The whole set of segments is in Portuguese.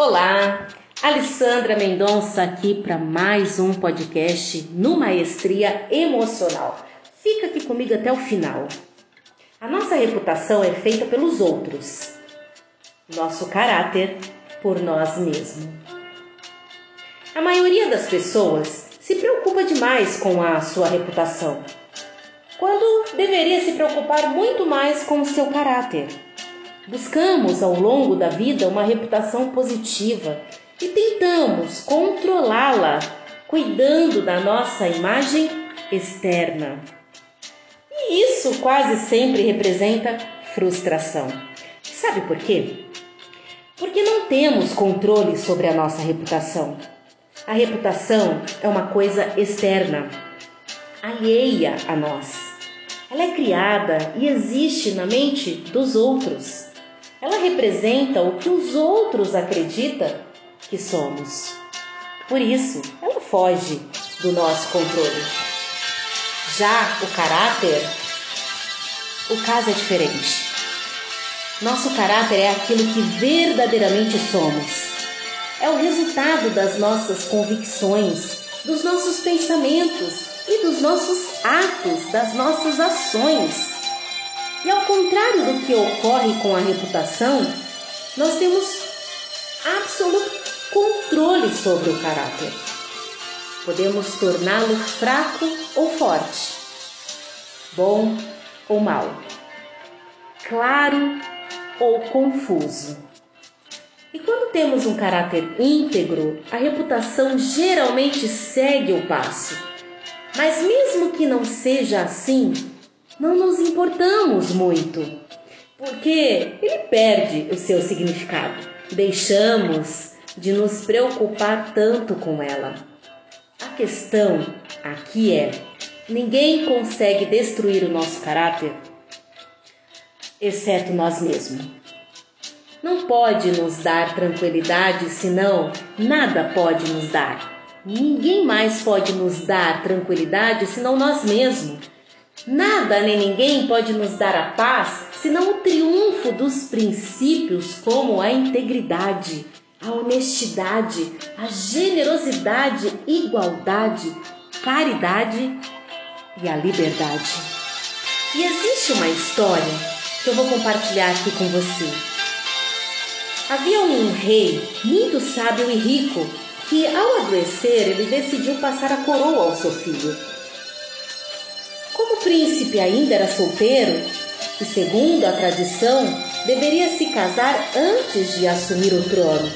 Olá, Alessandra Mendonça aqui para mais um podcast no Maestria Emocional. Fica aqui comigo até o final. A nossa reputação é feita pelos outros, nosso caráter por nós mesmos. A maioria das pessoas se preocupa demais com a sua reputação, quando deveria se preocupar muito mais com o seu caráter. Buscamos ao longo da vida uma reputação positiva e tentamos controlá-la, cuidando da nossa imagem externa. E isso quase sempre representa frustração. Sabe por quê? Porque não temos controle sobre a nossa reputação. A reputação é uma coisa externa, alheia a nós. Ela é criada e existe na mente dos outros. Ela representa o que os outros acreditam que somos. Por isso, ela foge do nosso controle. Já o caráter, o caso é diferente. Nosso caráter é aquilo que verdadeiramente somos. É o resultado das nossas convicções, dos nossos pensamentos e dos nossos atos, das nossas ações. E ao contrário do que ocorre com a reputação, nós temos absoluto controle sobre o caráter. Podemos torná-lo fraco ou forte, bom ou mal, claro ou confuso. E quando temos um caráter íntegro, a reputação geralmente segue o passo. Mas mesmo que não seja assim, não nos importamos muito, porque ele perde o seu significado. Deixamos de nos preocupar tanto com ela. A questão aqui é: ninguém consegue destruir o nosso caráter, exceto nós mesmos. Não pode nos dar tranquilidade, senão nada pode nos dar. Ninguém mais pode nos dar tranquilidade senão nós mesmos. Nada nem ninguém pode nos dar a paz senão o triunfo dos princípios como a integridade, a honestidade, a generosidade, igualdade, caridade e a liberdade. E existe uma história que eu vou compartilhar aqui com você. Havia um rei muito sábio e rico que, ao adoecer, ele decidiu passar a coroa ao seu filho príncipe ainda era solteiro e, segundo a tradição, deveria se casar antes de assumir o trono.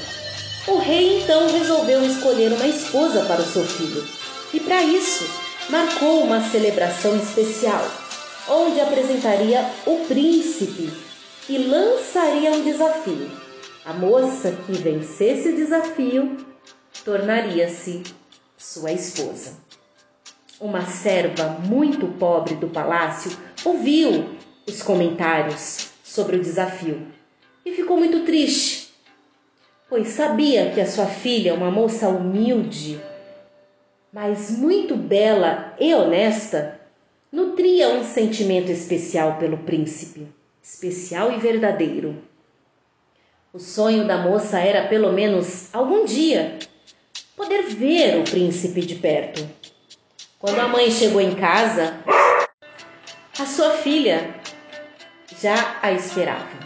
O rei então resolveu escolher uma esposa para o seu filho e, para isso, marcou uma celebração especial, onde apresentaria o príncipe e lançaria um desafio. A moça que vencesse o desafio tornaria-se sua esposa. Uma serva muito pobre do palácio ouviu os comentários sobre o desafio e ficou muito triste, pois sabia que a sua filha, uma moça humilde, mas muito bela e honesta, nutria um sentimento especial pelo príncipe, especial e verdadeiro. O sonho da moça era, pelo menos algum dia, poder ver o príncipe de perto quando a mãe chegou em casa, a sua filha já a esperava.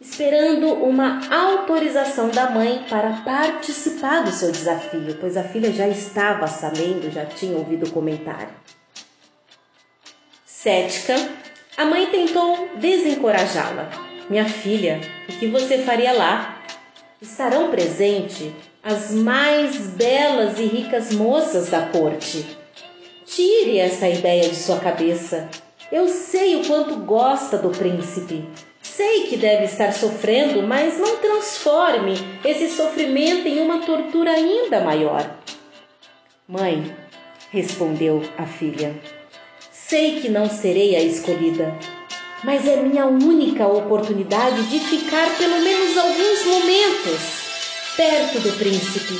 Esperando uma autorização da mãe para participar do seu desafio, pois a filha já estava sabendo, já tinha ouvido o comentário. Cética, a mãe tentou desencorajá-la. Minha filha, o que você faria lá? Estarão presentes as mais belas e ricas moças da corte. Tire essa ideia de sua cabeça. Eu sei o quanto gosta do príncipe. Sei que deve estar sofrendo, mas não transforme esse sofrimento em uma tortura ainda maior. Mãe, respondeu a filha, sei que não serei a escolhida, mas é minha única oportunidade de ficar pelo menos alguns momentos perto do príncipe.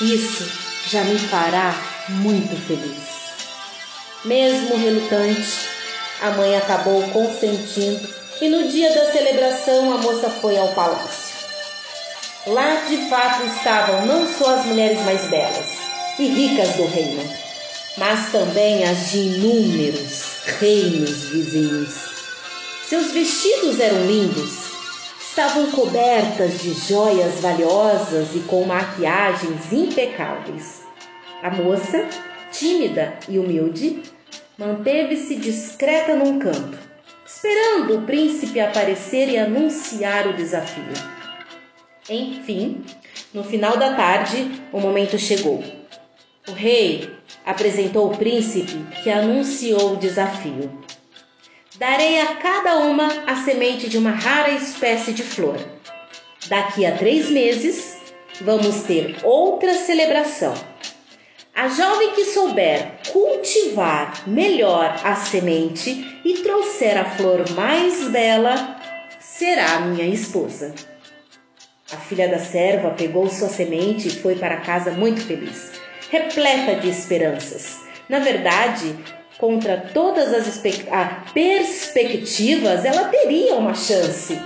Isso já me fará muito feliz. Mesmo relutante, a mãe acabou consentindo e no dia da celebração a moça foi ao palácio. Lá de fato estavam não só as mulheres mais belas e ricas do reino, mas também as de inúmeros reinos vizinhos. Seus vestidos eram lindos, estavam cobertas de joias valiosas e com maquiagens impecáveis. A moça, tímida e humilde, manteve-se discreta num canto, esperando o príncipe aparecer e anunciar o desafio. Enfim, no final da tarde, o momento chegou. O rei apresentou o príncipe que anunciou o desafio. Darei a cada uma a semente de uma rara espécie de flor. Daqui a três meses, vamos ter outra celebração a jovem que souber cultivar melhor a semente e trouxer a flor mais bela será minha esposa. A filha da serva pegou sua semente e foi para casa muito feliz, repleta de esperanças. Na verdade, contra todas as ah, perspectivas, ela teria uma chance.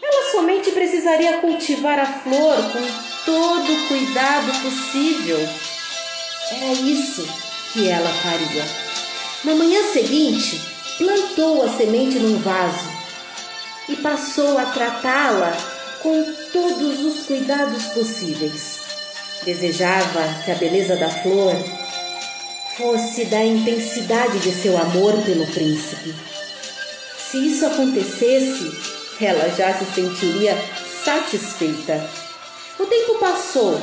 Ela somente precisaria cultivar a flor com todo o cuidado possível era isso que ela faria. Na manhã seguinte, plantou a semente num vaso e passou a tratá-la com todos os cuidados possíveis. Desejava que a beleza da flor fosse da intensidade de seu amor pelo príncipe. Se isso acontecesse, ela já se sentiria satisfeita. O tempo passou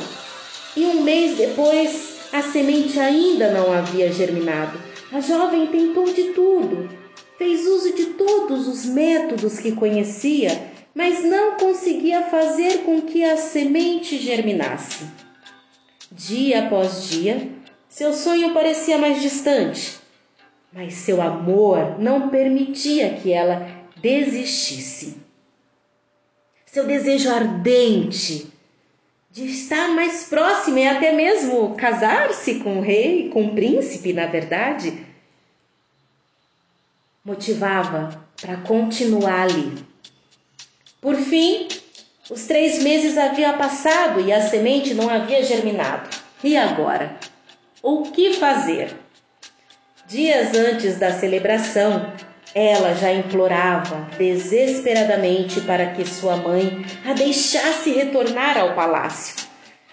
e um mês depois a semente ainda não havia germinado. A jovem tentou de tudo, fez uso de todos os métodos que conhecia, mas não conseguia fazer com que a semente germinasse. Dia após dia, seu sonho parecia mais distante, mas seu amor não permitia que ela desistisse. Seu desejo ardente de estar mais próximo e até mesmo casar-se com o rei, com o príncipe, na verdade, motivava para continuar ali. Por fim, os três meses haviam passado e a semente não havia germinado. E agora? O que fazer? Dias antes da celebração, ela já implorava desesperadamente para que sua mãe a deixasse retornar ao palácio.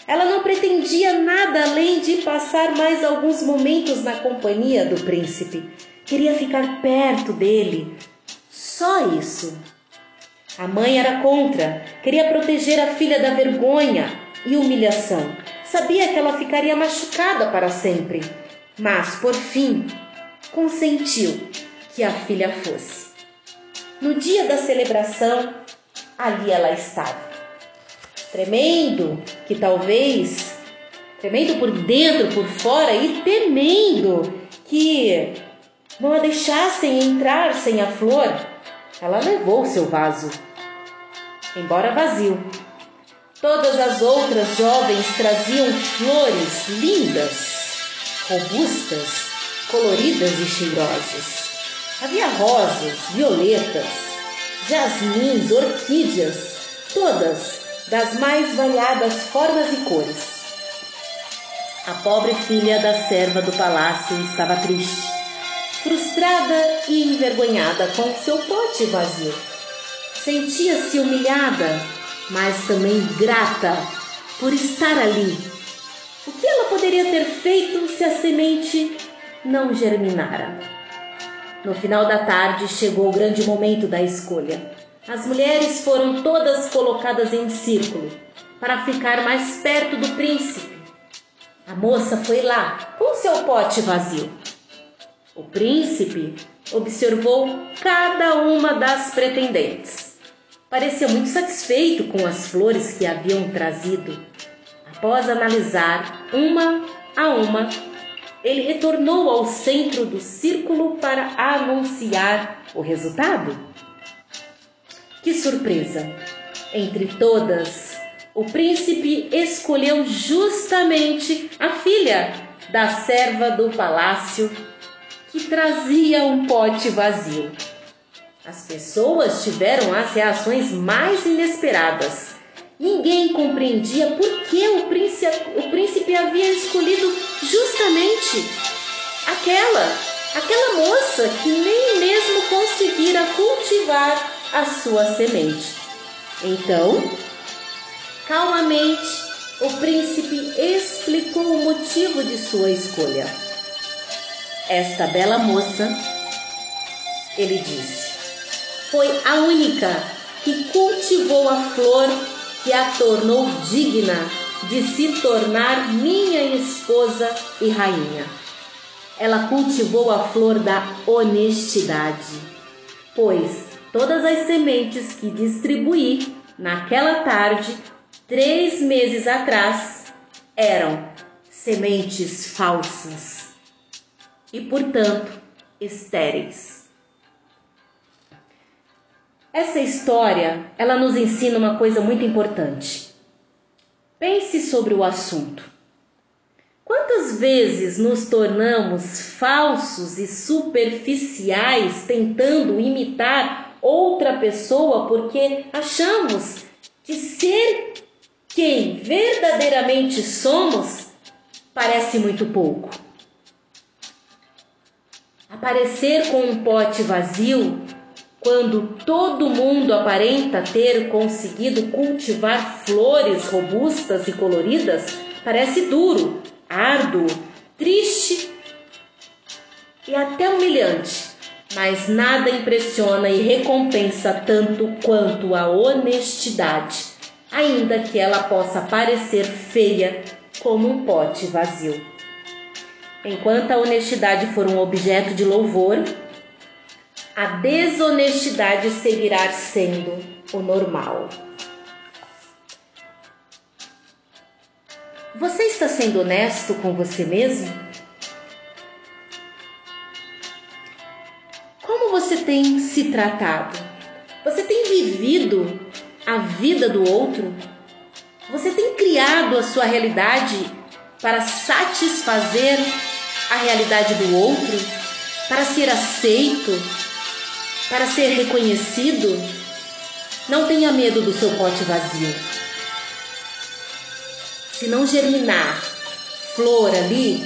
Ela não pretendia nada além de passar mais alguns momentos na companhia do príncipe. Queria ficar perto dele. Só isso. A mãe era contra, queria proteger a filha da vergonha e humilhação. Sabia que ela ficaria machucada para sempre, mas por fim consentiu que a filha fosse. No dia da celebração, ali ela estava, tremendo, que talvez, tremendo por dentro, por fora e temendo que não a deixassem entrar sem a flor, ela levou seu vaso, embora vazio. Todas as outras jovens traziam flores lindas, robustas, coloridas e cheirosas. Havia rosas, violetas, jasmins, orquídeas, todas das mais variadas formas e cores. A pobre filha da serva do palácio estava triste, frustrada e envergonhada com seu pote vazio. Sentia-se humilhada, mas também grata por estar ali. O que ela poderia ter feito se a semente não germinara? No final da tarde chegou o grande momento da escolha. As mulheres foram todas colocadas em círculo para ficar mais perto do príncipe. A moça foi lá com seu pote vazio. O príncipe observou cada uma das pretendentes. Parecia muito satisfeito com as flores que haviam trazido. Após analisar uma a uma, ele retornou ao centro do círculo para anunciar o resultado. Que surpresa! Entre todas, o príncipe escolheu justamente a filha da serva do palácio que trazia um pote vazio. As pessoas tiveram as reações mais inesperadas. Ninguém compreendia por que o príncipe, o príncipe havia escolhido justamente aquela, aquela moça que nem mesmo conseguira cultivar a sua semente. Então, calmamente, o príncipe explicou o motivo de sua escolha. Esta bela moça, ele disse, foi a única que cultivou a flor que a tornou digna de se tornar minha esposa e rainha. Ela cultivou a flor da honestidade, pois todas as sementes que distribuí naquela tarde, três meses atrás, eram sementes falsas e, portanto, estéreis. Essa história, ela nos ensina uma coisa muito importante. Pense sobre o assunto. Quantas vezes nos tornamos falsos e superficiais tentando imitar outra pessoa porque achamos que ser quem verdadeiramente somos parece muito pouco? Aparecer com um pote vazio quando todo mundo aparenta ter conseguido cultivar flores robustas e coloridas, parece duro, árduo, triste e até humilhante, mas nada impressiona e recompensa tanto quanto a honestidade, ainda que ela possa parecer feia como um pote vazio. Enquanto a honestidade for um objeto de louvor, a desonestidade seguirá sendo o normal. Você está sendo honesto com você mesmo? Como você tem se tratado? Você tem vivido a vida do outro? Você tem criado a sua realidade para satisfazer a realidade do outro? Para ser aceito? Para ser reconhecido, não tenha medo do seu pote vazio. Se não germinar flor ali,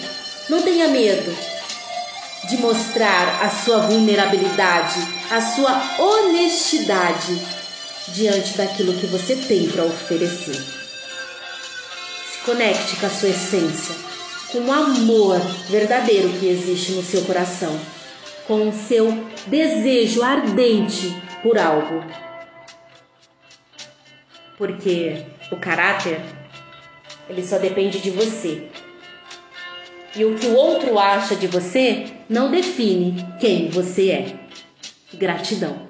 não tenha medo de mostrar a sua vulnerabilidade, a sua honestidade diante daquilo que você tem para oferecer. Se conecte com a sua essência, com o amor verdadeiro que existe no seu coração com o seu desejo ardente por algo. Porque o caráter, ele só depende de você. E o que o outro acha de você não define quem você é. Gratidão.